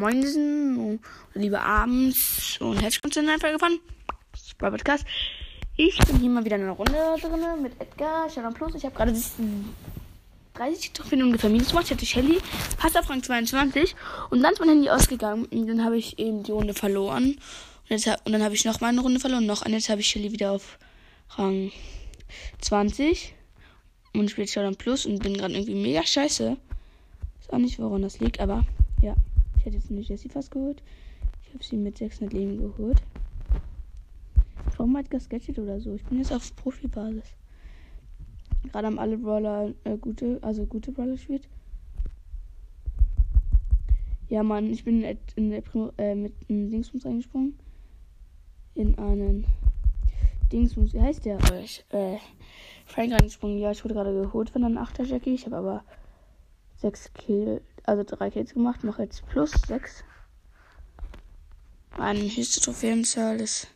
Moinsen und liebe Abends und herzlich willkommen zu einer Folge von Brawl Podcast. Ich bin hier mal wieder in einer Runde drin mit Edgar, Shadow Plus. Ich habe gerade 30 Trophäen ungefähr minus gemacht. Ich hatte Shelly, fast auf Rang 22 und dann ist mein Handy ausgegangen und dann habe ich eben die Runde verloren. Und, jetzt, und dann habe ich noch mal eine Runde verloren noch und jetzt habe ich Shelly wieder auf Rang 20 und spiele Shadow Plus und bin gerade irgendwie mega scheiße. Ist auch nicht, woran das liegt, aber ja. Ich hätte jetzt eine Jessie fast geholt. Ich habe sie mit 600 Leben geholt. Warum hat Gadget oder so? Ich bin jetzt auf Profibasis. Gerade haben alle Brawler äh, gute, also gute Brawler gespielt. Ja, Mann, ich bin in der Primo, äh, mit einem Dingsbums reingesprungen. In einen Dingsbums, wie heißt der? Äh, Frank reingesprungen. Ja, ich wurde gerade geholt von einem 8er Jackie. Ich habe aber 6 Kill, also 3 Kills gemacht. Mache jetzt plus 6. Meine höchste Trophäenzahl ist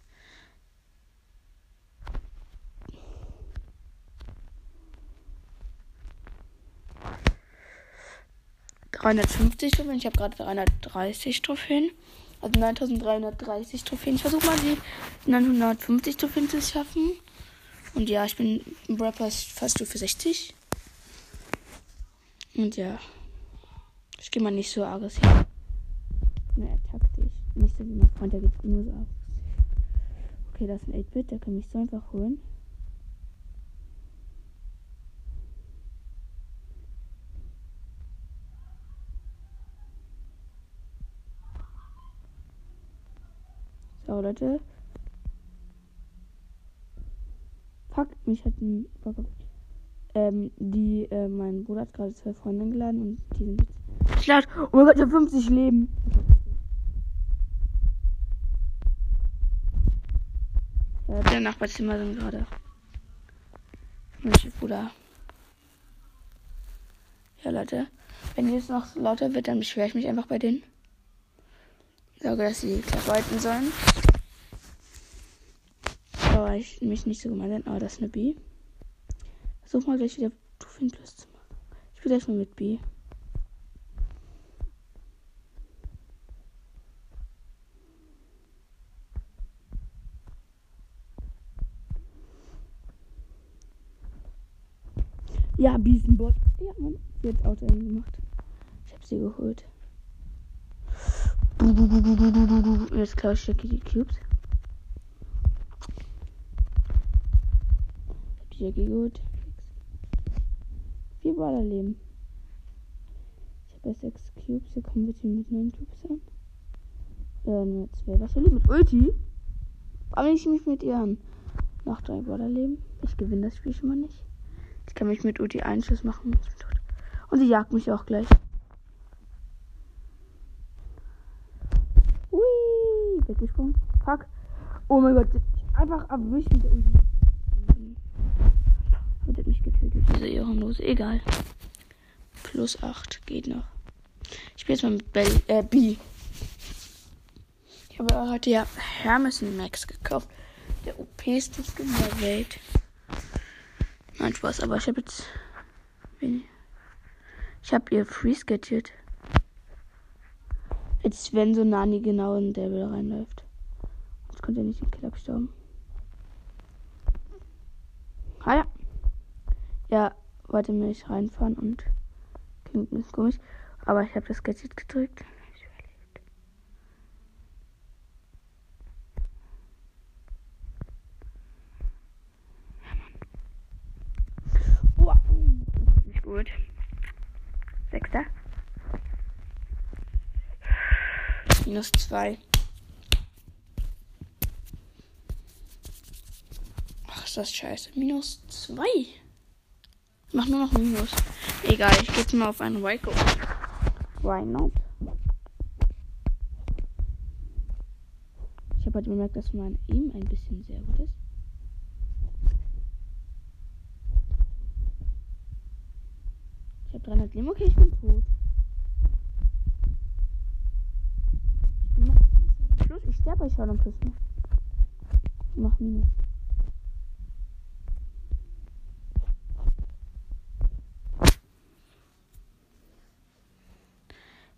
350 Trophäen. Ich habe gerade 330 Trophäen. Also 9330 Trophäen. Ich versuche mal die 950 Trophäen zu schaffen. Und ja, ich bin im Rapper fast für 60. Und ja. Ich gehe mal nicht so aggressiv. Ne, taktisch. Nicht so wie mein Freund, der geht nur so aggressiv. Okay, das ist ein 8-Bit, der kann mich so einfach holen. So, Leute. Fuck, mich hat ein. Ähm, die, äh, mein Bruder hat gerade zwei Freunde geladen und die sind jetzt. Schlacht! Oh mein Gott, ich habe 50 Leben! Ja, der Nachbarzimmer sind gerade. Mensch, Bruder. Ja, Leute. Wenn jetzt noch lauter wird, dann beschwere ich mich einfach bei denen. Sage, dass sie arbeiten sollen. Aber ich mich nicht so gemeint Aber das ist eine B. Versuch mal gleich wieder Tufin Plus zu machen. Ich spiele gleich mal mit B. Ja, Biesenbot. Ja. Sie hat Auto gemacht. Ich habe sie geholt. Jetzt klaue ich die Cubes. Ich hab die Jackie gut. Vier Baller leben. Ich habe sechs Cubes. Hier kommen wir mit neun Cubes an. Äh, nur zwei. Was soll ich mit Ulti? Aber ich mich mit ihr an. Noch drei Baller leben. Ich gewinne das Spiel schon mal nicht. Ich kann mich mit Ulti Einschuss machen. Und sie jagt mich auch gleich. weggesprungen. Fuck. Oh mein Gott. Einfach erwischt mit der Ulti. Hat mich getötet, diese Ehrenlose. Egal. Plus 8 geht noch. Ich spiele jetzt mal mit Bell, äh, B. Ich habe heute ja Hermes Max gekauft. Der OP-ste Skin der Welt. Nein, Spaß, aber ich habe jetzt. Ich habe ihr Freeze gadget als wenn so Nani genau in Devil reinläuft. Jetzt konnte er nicht den Killer gestorben. Ah ja. Ja, wollte mich reinfahren und klingt ein bisschen komisch. Aber ich habe das Gadget gedrückt. Oh, nicht gut. Sechster. Minus 2. Ach, ist das scheiße. Minus 2. Ich mach nur noch Minus. Egal, ich gehe jetzt mal auf einen Waco. Why not? Ich habe halt bemerkt, dass mein Aim ein bisschen sehr gut ist. Ich habe 300 Leben. Okay, ich bin tot. Ich sterbe schon am Plus. Mach Minus.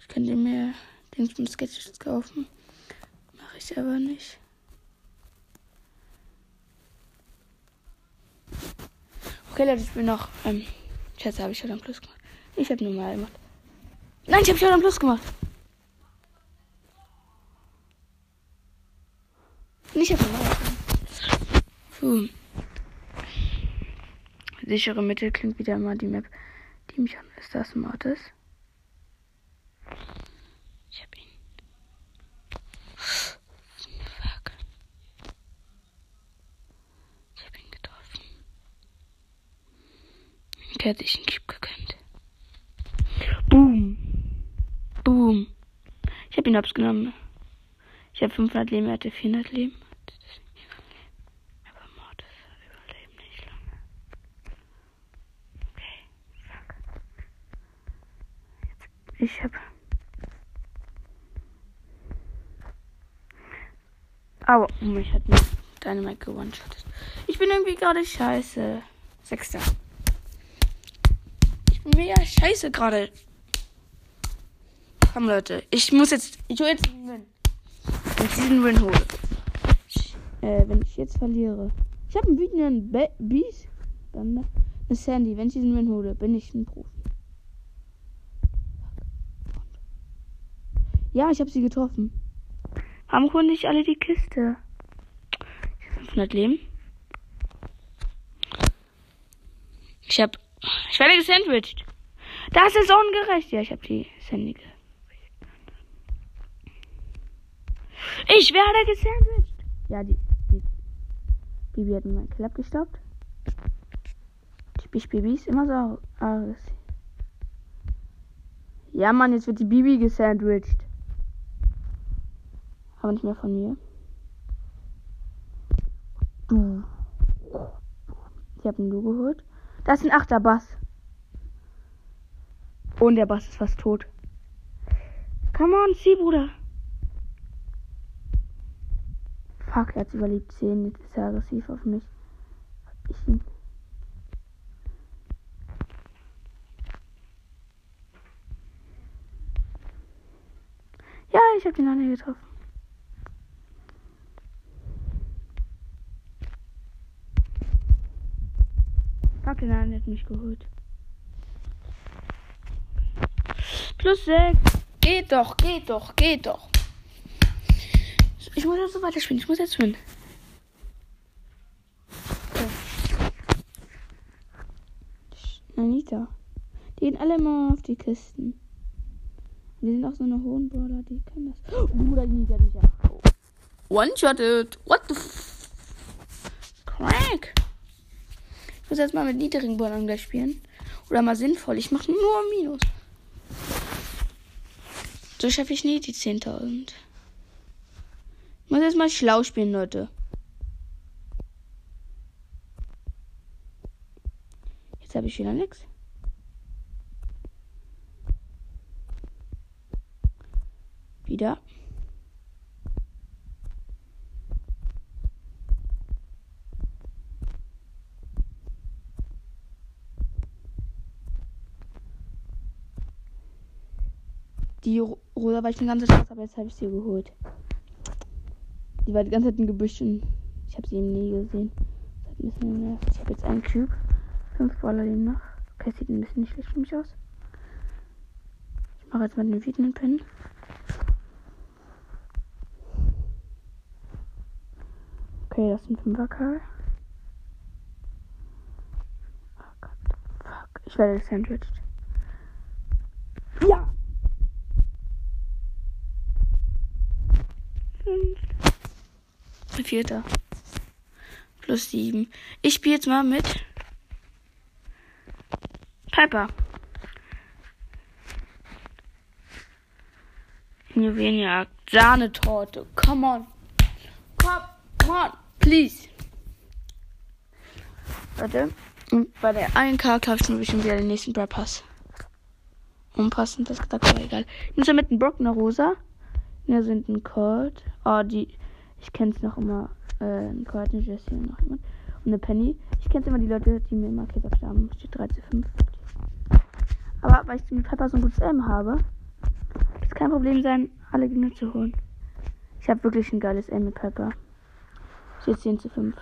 Ich könnte mir Dingsbums Sketches kaufen. Mache ich aber nicht. Okay, Leute, ich bin noch. Ähm, Schätze, habe ich schon am Plus gemacht. Ich habe normal gemacht. Nein, ich habe schon am Plus gemacht. Nicht auf. Puh. Sichere Mitte klingt wieder mal die Map, die mich an ist das Mortis. Ich hab ihn. Fuck. Ich hab ihn getroffen. Der hat sich einen Cube gegönnt. Boom. Boom. Ich hab ihn abgenommen. Ich hab 500 Leben, er hatte 400 Leben. Aber Mortis überlebt nicht lange. Okay, fuck. Jetzt, ich hab. Aua, oh, mich hat mir Dynamite gewone-shottet. Ich bin irgendwie gerade scheiße. Sechster. Ich bin mega scheiße gerade. Komm, Leute. Ich muss jetzt. Ich hole jetzt einen Win. Wenn ich diesen Win hole. Äh, wenn ich jetzt verliere. Ich habe einen wütenden Be Beast. Dann eine Sandy. Wenn ich diesen Win hole, bin ich ein Profi. Ja, ich habe sie getroffen. Warum holen nicht alle die Kiste? Ich hab 500 Leben. Ich hab. Ich werde gesandwiched. Das ist ungerecht. Ja, ich habe die Sandy ge Ich werde gesandwiched. Ja, die, die Bibi hat mir meinen Kill abgestoppt. Typisch Bibi ist immer so aggressiv. Ja, Mann, jetzt wird die Bibi gesandwiched. Aber nicht mehr von mir. Du. Ich habe einen Du geholt. Da ist ein achter Bass. Und der Bass ist fast tot. Come on, zieh, Bruder. Fuck, er hat überlebt 10. Jetzt ist er aggressiv auf mich. Ich ihn. Ja, ich habe den anderen getroffen. Fuck, den anderen hat mich geholt. Plus 6. Geht doch, geht doch, geht doch. Ich muss jetzt so weiterspielen. Ich muss jetzt spielen. Anita. Die gehen alle immer auf die Kisten. Wir sind auch so eine hohen Brawler, die können das. Oh, Bruder, die hat mich ja. One-shotted. What the f Crank. Ich muss jetzt mal mit niedrigen Brawlern gleich spielen. Oder mal sinnvoll. Ich mache nur Minus. So schaffe ich nie die 10.000. Ich muss jetzt mal schlau spielen, Leute. Jetzt habe ich wieder nichts. Wieder. Die Rosa war ich die ganze Zeit, aber jetzt habe ich sie geholt. Die war die ganze Zeit im Gebüsch und ich habe sie eben nie gesehen. Das hat ein bisschen genervt. Ich habe jetzt einen Cube. Fünf Baller eben noch. Okay, sieht ein bisschen schlecht für mich aus. Ich mache jetzt mal den wütenden Pin. Okay, das ist ein Fünfer-Karl. Oh Gott. Fuck. Ich werde gesandwiched. Ja! Fünf. Vierter. Plus sieben. Ich spiele jetzt mal mit Piper. Juwelenjagd. Sahnetorte. Come on. Come on. Please. Warte. Und bei der einen Karte kaufe ich schon wieder den nächsten Brad Pass. Unpassend, das gesagt, aber egal. Ich muss ja mit einem Brock eine Rosa. Hier sind ein Colt. Oh, die. Ich kenne es noch immer. Äh, ein Colt, eine Jessie und noch jemand. Und eine Penny. Ich kenne immer die Leute, die mir immer Kebab haben. Steht 3 zu 5. Aber weil ich mit Pepper so ein gutes M habe, wird es kein Problem sein, alle Gegner zu holen. Ich habe wirklich ein geiles Aim mit Pepper. Steht 10 zu 5.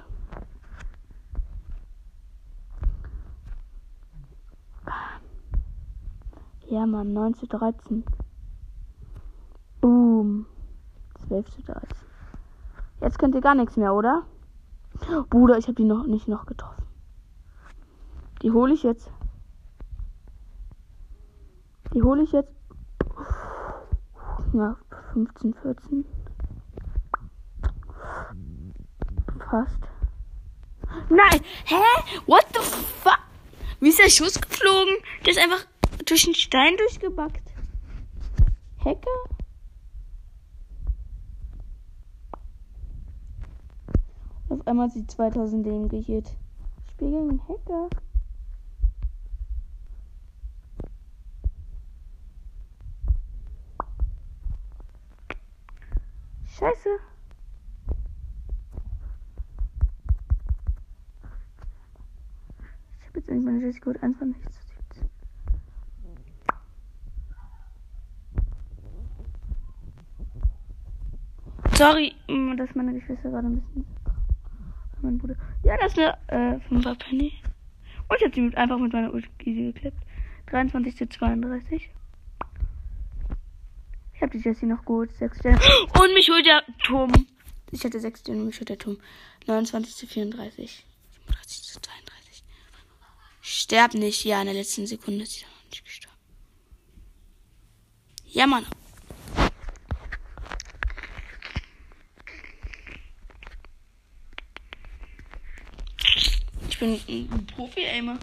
Ja, Mann, 9 zu 13. Boom. 12 zu 13. Jetzt könnt ihr gar nichts mehr, oder? Bruder, ich habe die noch nicht noch getroffen. Die hole ich jetzt. Die hole ich jetzt. Ja, 15, 14. Fast. Nein! Hä? What the fuck? Wie ist der Schuss geflogen? Der ist einfach durch den Stein durchgebackt. Hacker? Einmal sie 2000 Leben gehit. Spiel gegen einen Hacker. Scheiße. Ich habe jetzt endlich meine Jessica 1 von nichts. Sorry, mm, dass meine Geschwister gerade ein bisschen. Mein Bruder. Ja, das ist eine äh, 5 Penny. Und ich habe sie mit, einfach mit meiner Ulti geklippt. 23 zu 32. Ich habe die Jessie noch gut. 6 Sterne. Und mich holt der Turm. Ich hatte 6 Sterne und mich holt der Turm. 29 zu 34. 37 zu 32. Sterb nicht. Ja, in der letzten Sekunde ist sie noch nicht gestorben. Ja, Mann. Ich bin ein Profi-Aimer.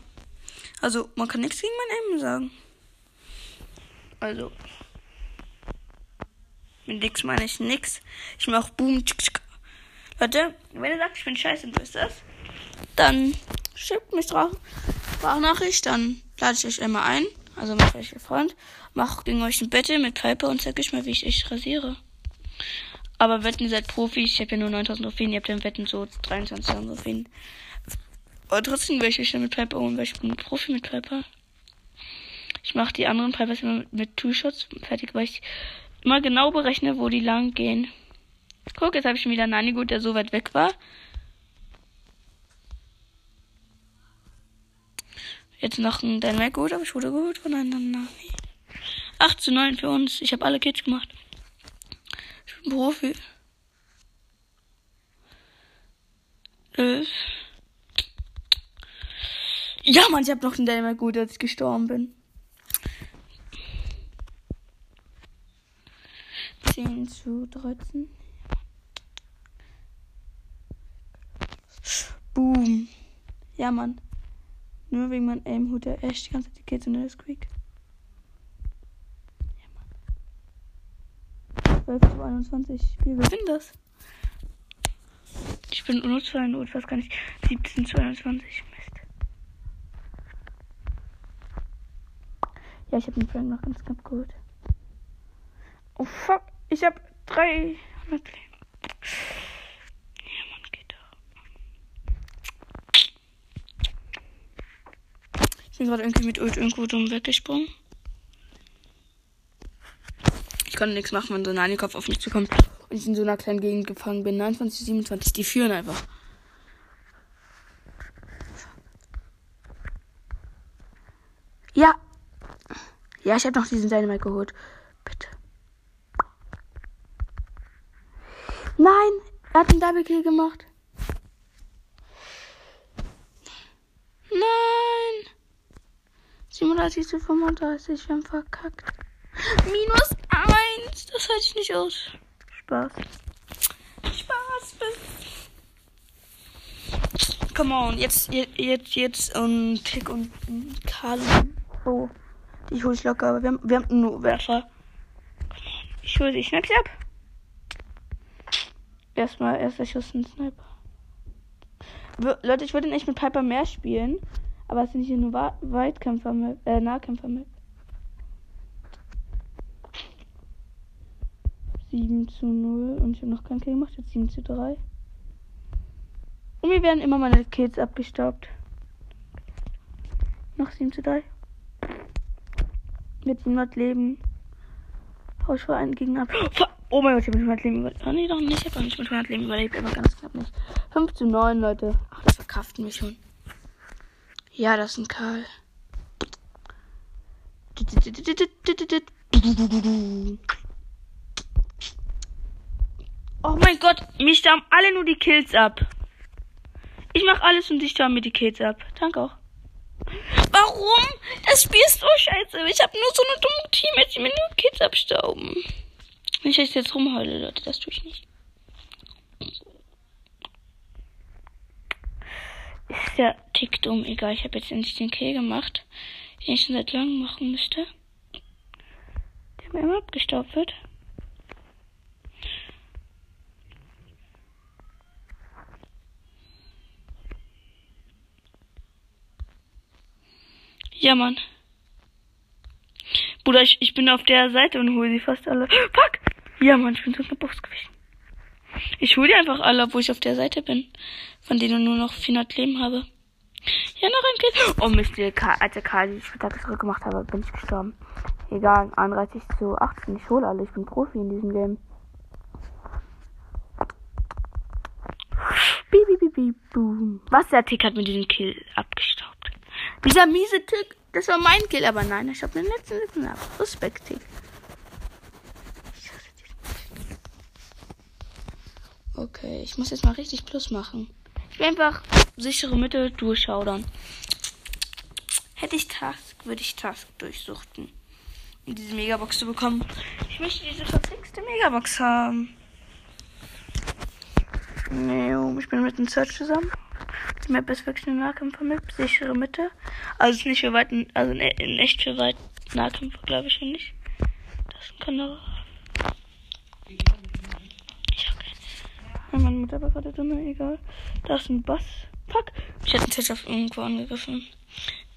Also, man kann nichts gegen mein Aimen sagen. Also. Mit nix meine ich nix. Ich mach Boom. Leute, wenn ihr sagt, ich bin scheiße und wisst das, dann schickt mich drauf. Sprachnachricht, dann lade ich euch einmal ein. Also mein welcher Freund. Mach gegen euch ein Battle mit Piper und zeig euch mal, wie ich euch rasiere. Aber wetten, ihr seid Profis. Ich habe ja nur 9000 Trophäen. Ihr habt ja im Wetten so 23.000 Trophäen. Aber trotzdem will ich euch mit Piper holen, weil ich bin Profi mit Piper. Ich mache die anderen Pipers immer mit Two-Shots fertig, weil ich immer genau berechne, wo die lang gehen. Guck, jetzt habe ich schon wieder Nani gut, der so weit weg war. Jetzt noch ein Dynamic gut, aber ich wurde gut von einem Nani. 8 zu 9 für uns. Ich habe alle Kids gemacht. Ich bin Profi. Äh. Ja, Mann, ich hab noch einen Dämmer gut, als ich gestorben bin. 10 zu 13. Boom. Ja, Mann. Nur wegen meinem Aim holt er echt die ganze Zeit die Kids und der ist quick. Ja, Mann. 12 zu 21. Wir gewinnen das. Ich bin nur fast gar nicht. 17 zu 21. Ja, ich habe den Frank noch ganz knapp geholt. Oh fuck, ich habe 300 Leben. Ja, geht da. Ich bin gerade irgendwie mit Ult irgendwo dumm weggesprungen. Ich konnte nichts machen, wenn so ein Nani-Kopf auf mich zukommt und ich in so einer kleinen Gegend gefangen bin. 29, 27, die führen einfach. Ja, ja, ich habe noch diesen Dynamite geholt. Bitte. Nein, er hat einen Double Kill gemacht. Nein. 37 zu 35, wir haben verkackt. Minus 1. Das halte ich nicht aus. Spaß. Spaß. Come on, jetzt, jetzt, jetzt und Tick und Karl. Oh. Ich hole es locker, aber wir haben, wir haben nur Werfer. Ich hole sie schnapp, schnapp. Erstmal, erster Schuss ein Sniper. Leute, ich würde nicht mit Piper mehr spielen, aber es sind hier nur Weitkämpfer, äh, Nahkämpfer mit. 7 zu 0 und ich habe noch keinen Kill gemacht, jetzt 7 zu 3. Und mir werden immer meine Kills abgestaubt. Noch 7 zu 3 mit 100 Leben. War einen Gegner. Oh mein Gott, ich habe mit 100 Leben überlebt. Oh nee, doch nicht. Ich habe doch nicht mit 100 Leben überlebt, aber ganz knapp nicht. 5 zu 9, Leute. Ach, das verkraften wir schon. Ja, das ist ein Karl. Oh mein Gott, mich stamm alle nur die Kills ab. Ich mach alles und dich stamm mir die Kills ab. Danke auch. Warum? Das Spiel ist so scheiße. Ich habe nur so eine dumme Team, die mir nur Kills abstauben. Dass ich jetzt rumheule, Leute. Das tue ich nicht. Ist ja tick dumm. Egal, ich habe jetzt endlich den Kill gemacht, den ich schon seit langem machen müsste. Der mir immer abgestaubt wird. Ja, Mann. Bruder, ich, ich bin auf der Seite und hole sie fast alle. Fuck! Ja, Mann, ich bin so eine Box gewesen. Ich hole die einfach alle, obwohl ich auf der Seite bin. Von denen nur noch 400 Leben habe. Ja, noch ein Kind. Oh Mist, als der Karl die Spieltag zurückgemacht habe, bin ich gestorben. Egal, 31 zu 18. Ich hole alle. Ich bin Profi in diesem Game. Bieb, bieb, bieb, boom. Was der Tick hat mit diesem Kill abgestaubt. Dieser miese Tick, das war mein Kill, aber nein, ich habe den letzten Lippen ab. Respekt, Tick. Okay, ich muss jetzt mal richtig Plus machen. Ich will einfach sichere Mitte durchschaudern. Hätte ich Task, würde ich Task durchsuchten. Um diese Megabox zu bekommen. Ich möchte diese verflixte Megabox haben. Nee, ich bin mit dem Search zusammen. Map ist wirklich eine Nahkämpfer-Map. Sichere Mitte. Also nicht für weit, also in echt für weit Nahkämpfer, glaube ich schon nicht. Das ist ein Kanal. Meine Mutter war gerade drin, egal. Da ist ein Bass. Fuck. Ich hätte einen Search auf irgendwo angegriffen.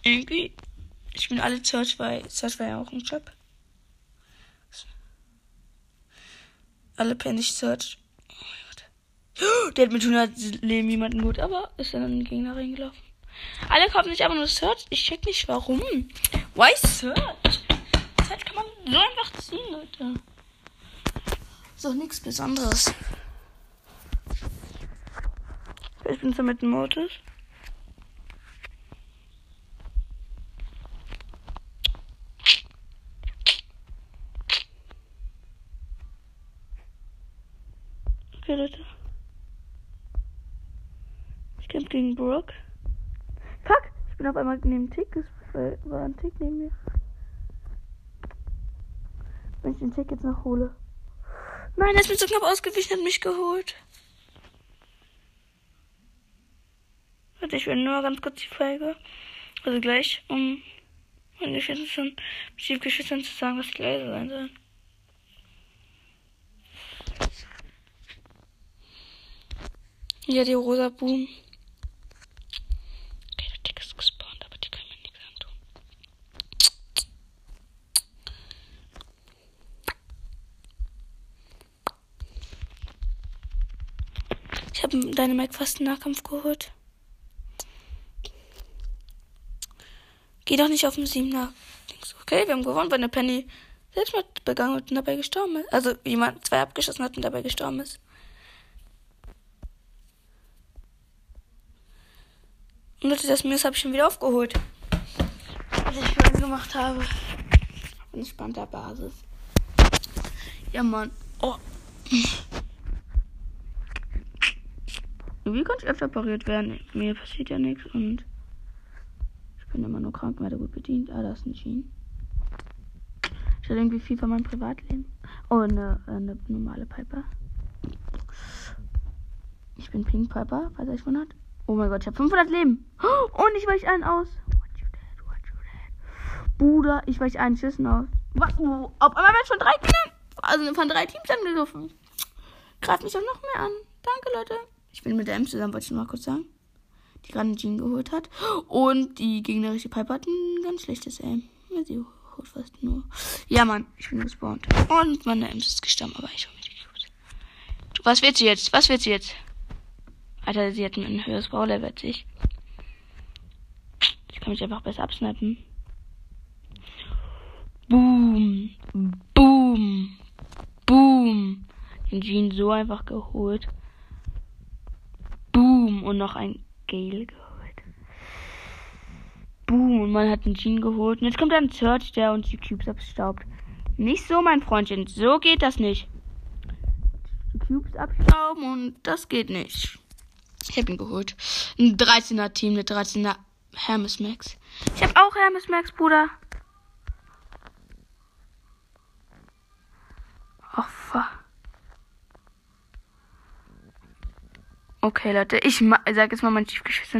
Irgendwie. Ich bin alle Search, weil Search war ja auch ein Job. Alle Panic Search. Der hat mit 100 Leben jemanden gut, aber ist dann an den Gegner reingelaufen. Alle kaufen sich aber nur Search. Ich check nicht warum. Why Search? Search kann man so einfach ziehen, Leute. Ist doch nichts Besonderes. Ich bin so mit dem Modus. Okay, Leute. Ich gegen Brock. Fuck! Ich bin auf einmal neben Tick. Es war ein Tick neben mir. Wenn ich den Tick jetzt noch hole. Nein, er ist mir so knapp ausgewichen, hat mich geholt. Warte, ich will nur ganz kurz die Folge. Also gleich, um meine Geschwister schon Geschwistern zu sagen, was die leise sein sollen. Ja, die rosa Boom. Okay, der Tick ist gespawnt, aber die können mir nichts antun. Deine Mike fast einen Nahkampf geholt. Geh doch nicht auf den Siebener. Okay, wir haben gewonnen, weil eine Penny Selbstmord begangen und dabei gestorben ist. Also jemand zwei abgeschossen hat und dabei gestorben ist. Und Leute, das Miss habe ich schon wieder aufgeholt. Was ich vorhin gemacht habe. Auf entspannter Basis. Ja, Mann. Oh. Wie kann ich öfter pariert werden? Mir passiert ja nichts und ich bin immer nur krank, werde gut bedient. Ah, da ist ein Jean. Ich hatte irgendwie viel von meinem Privatleben. Oh, eine, eine normale Piper. Ich bin Pink Piper, falls euch wundert. Oh mein Gott, ich habe 500 Leben. Und ich weiche einen aus. What you did, what you did. Bruder, ich weiche einen Schüssen aus. Was? Oh, auf einmal werden schon drei Kinder, also von drei Teams angegriffen. Greift mich doch noch mehr an. Danke, Leute. Ich bin mit der M zusammen, wollte ich mal kurz sagen. Die gerade Jean geholt hat. Und die gegnerische Piper hat ein ganz schlechtes Aim. Sie holt fast nur. Ja, Mann, ich bin gespawnt. Und meine Ems ist gestorben, aber ich hole mir die Cubes. Was wird sie jetzt? Was wird sie jetzt? Alter, sie hat ein höheres Baulevel als ich. Ich kann mich einfach besser absnappen. Boom. Boom. Boom. Den Jean so einfach geholt. Boom. Und noch ein Gale geholt. Boom. Und man hat einen Jean geholt. Und jetzt kommt ein Search, der uns die Cubes abstaubt. Nicht so, mein Freundchen. So geht das nicht. Die Cubes abstauben und das geht nicht. Ich habe ihn geholt. Ein 13er Team, eine 13er Hermes Max. Ich habe auch Hermes Max, Bruder. Ach, fuck. Okay, Leute, ich sag jetzt mal meinen Schiefgeschwister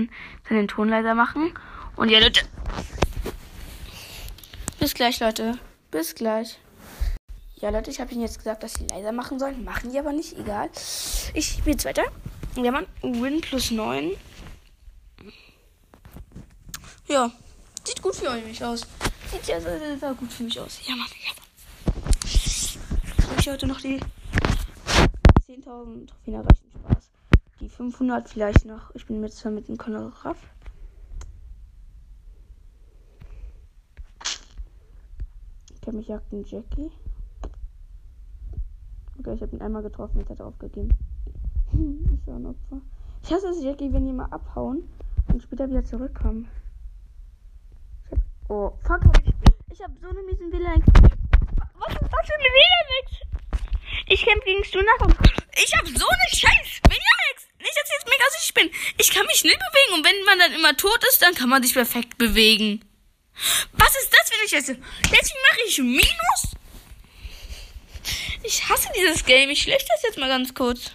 soll den Ton leiser machen. Und ja, Leute. Bis gleich, Leute. Bis gleich. Ja, Leute, ich habe ihnen jetzt gesagt, dass sie leiser machen sollen. Machen die aber nicht, egal. Ich spiele jetzt weiter. Ja, Mann. Win plus 9. Ja. Sieht gut für mich aus. Sieht ja sehr gut für mich aus. Ja, Mann. Ja, Mann. Habe ich heute noch die 10.000 Trophäen erreichen. Spaß. Die 500 vielleicht noch. Ich bin mit zwar mit dem Conor. Ich habe mich jagt den Jackie. Okay, ich habe ihn einmal getroffen, jetzt hat er aufgegeben. ist ja ein Opfer. Ich hasse es, Jackie, wenn die mal abhauen und später wieder zurückkommen. Hab, oh, fuck, hab ich, ich hab so eine miesen WLAN. Was ist das für eine WLAN? Ich kämpfe gegen Stunaka. Ich hab so eine scheiß WLAN. Nicht, dass ich jetzt mega süchtig bin. Ich kann mich nicht bewegen und wenn man dann immer tot ist, dann kann man sich perfekt bewegen. Was ist das für eine Scheiße? Deswegen mache ich Minus? Ich hasse dieses Game. Ich lösche das jetzt mal ganz kurz.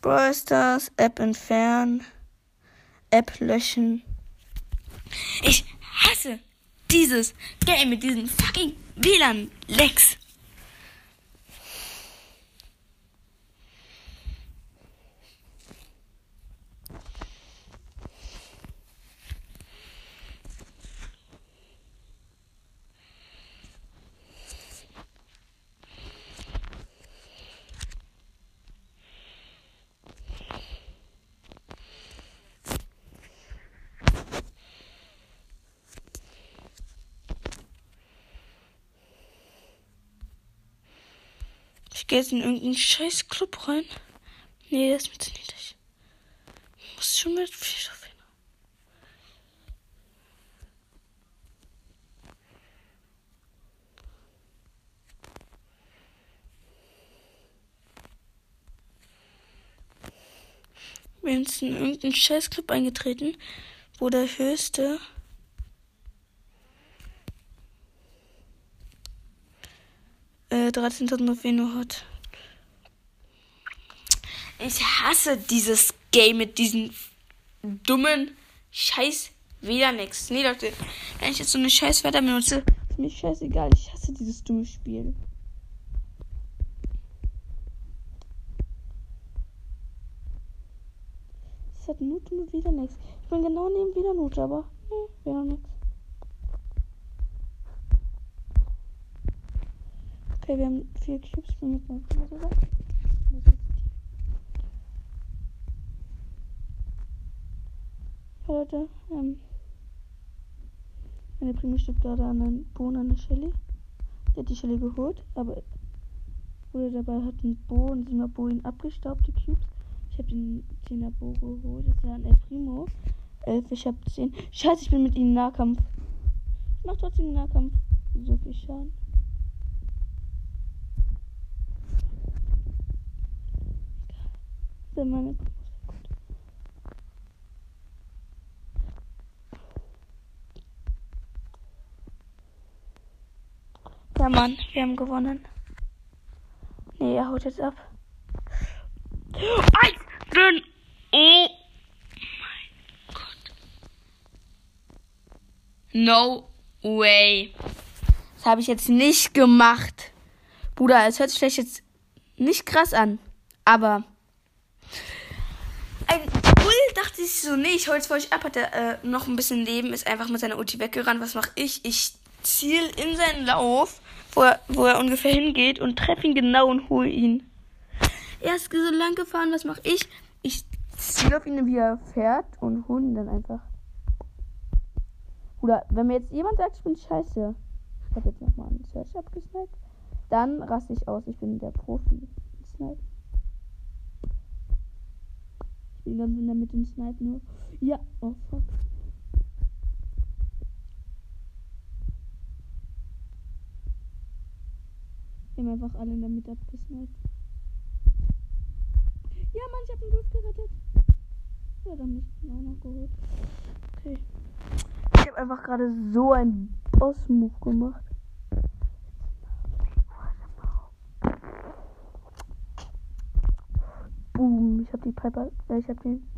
Brawl Stars, App entfernen, App löschen. Ich hasse dieses Game mit diesen fucking WLAN-Lecks. Ich gehe jetzt in irgendeinen scheiß Club rein. Nee, das ist mir zu niedrig. Muss schon mit viel auf Wir sind in irgendeinen scheiß Club eingetreten, wo der höchste äh, 13.000 Trophäen hat. Ich hasse dieses Game mit diesen dummen Scheiß WLAN-Nex. Nee, Leute, wenn ich jetzt so eine scheiß Wetter benutze, ist mir scheißegal. Ich hasse dieses dumme Spiel. Es hat nur dumme WLAN-Nex. Ich bin genau neben WLAN-Note, aber nee, WLAN-Nex. Okay, wir haben vier Cubes für mit einer sogar. Ja, Leute, ähm, meine Primo stirbt gerade an einen Bohnen an der Shelly. Der hat die Shelly geholt, aber oder dabei hat ein Bo und Sima Bo ihn abgestaubt, die Cubes. Ich habe den 10er Bo geholt. Das ist ein El Primo. 11, ich habe 10. Scheiße, ich bin mit ihnen Nahkampf. Ich mach trotzdem Nahkampf. So viel Schaden. Für meine. Ja, Mann, wir haben gewonnen. Nee, er haut jetzt ab. Eins, drin. Oh mein Gott. No way. Das habe ich jetzt nicht gemacht. Bruder, es hört sich vielleicht jetzt nicht krass an. Aber ich so, nee, ich hol jetzt für euch ab, hat er äh, noch ein bisschen Leben, ist einfach mit seiner Ulti weggerannt. Was mache ich? Ich ziel in seinen Lauf, wo er, wo er ungefähr hingeht und treffe ihn genau und hole ihn. Er ist so lang gefahren, was mache ich? Ich ziele auf ihn, wie er fährt und hole ihn dann einfach. Oder wenn mir jetzt jemand sagt, ich bin scheiße. Ich habe jetzt nochmal einen Search abgesniped. Dann raste ich aus. Ich bin der Profi. Snipe. Ich bin ganz in der Mitte und snipe nur. Ja, oh fuck. Wir haben einfach alle in der Mitte abgesniped. Ja, Mann, ich hab ihn gut gerettet. Ja, dann nicht auch noch geholt. Okay. Ich habe einfach gerade so einen Boss-Move gemacht. Boom, ich habe die Piper, äh, ich habe den.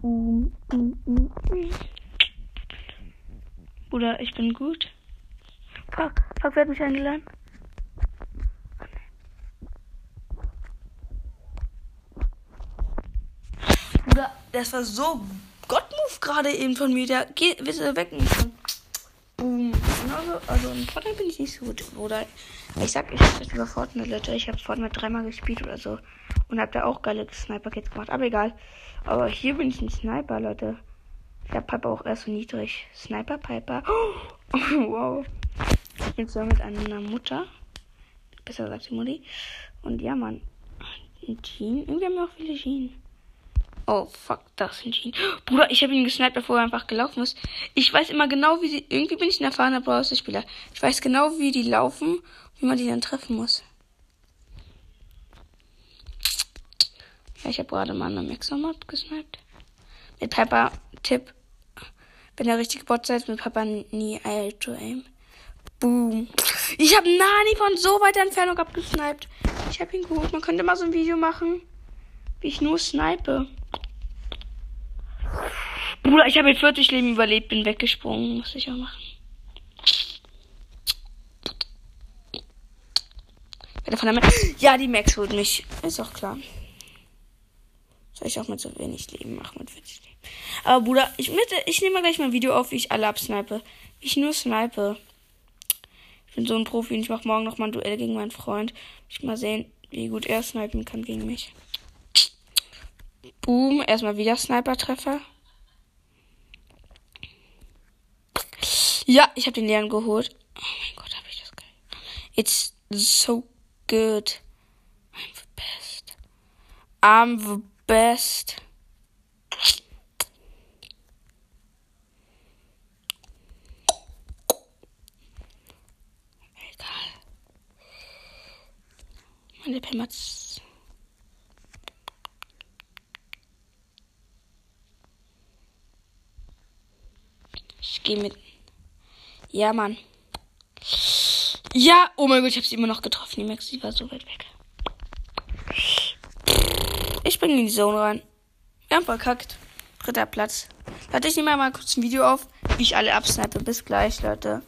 Boom, mm, mm, mm. Oder ich bin gut. Fuck, fuck, wer hat mich eingeladen? Bruder, das war so Gott-Move gerade eben von mir. Der geht, du weg? Boom. Also in Fortnite bin ich nicht so gut. Oder ich sag, ich hab das über Fortnite, Leute. Ich habe Fortnite dreimal gespielt oder so. Und hab da auch geile Sniper-Kits gemacht. Aber egal. Aber hier bin ich ein Sniper, Leute. Der Piper auch erst so niedrig. Sniper Piper. Oh, wow. Ich bin zusammen mit einer Mutter. Besser sagt die Mutti. Und ja, Mann. Ein Team. Irgendwie haben wir auch viele Schienen. Oh, fuck, das sind Schienen. Bruder, ich habe ihn gesniped, bevor er einfach gelaufen ist. Ich weiß immer genau, wie sie. Irgendwie bin ich ein erfahrener Browser-Spieler. Ich weiß genau, wie die laufen, wie man die dann treffen muss. Ja, ich habe gerade mal eine Mixer-Mod gesniped. Mit Pepper, Tipp. Wenn ihr richtig Bot seid, mit Pepper nie to aim. Boom. Ich habe Nani von so weiter Entfernung abgesniped. Ich habe ihn gut. Man könnte mal so ein Video machen, wie ich nur snipe. Bruder, ich habe mit 40 Leben überlebt, bin weggesprungen. Muss ich auch machen. Ja, die Max holt mich. Ist auch klar. Soll ich auch mit so wenig Leben machen, mit 40 Leben. Aber Bruder, ich, ich nehme mal gleich mal ein Video auf, wie ich alle absnipe. Wie ich nur snipe. Ich bin so ein Profi und ich mache morgen noch mal ein Duell gegen meinen Freund. Ich mal sehen, wie gut er snipen kann gegen mich. Boom, erstmal wieder Sniper-Treffer. Ja, ich habe den Leeren geholt. Oh mein Gott, habe ich das geil. It's so good. I'm the best. I'm the best. Egal. Meine Pimmerts. Ich gehe mit ja, Mann. Ja, oh mein Gott, ich habe sie immer noch getroffen. Die Max, die war so weit weg. Ich springe in die Zone rein. Wir haben verkackt. Dritter Platz. Warte, ich nehme mal kurz ein Video auf, wie ich alle absnipe. Bis gleich, Leute.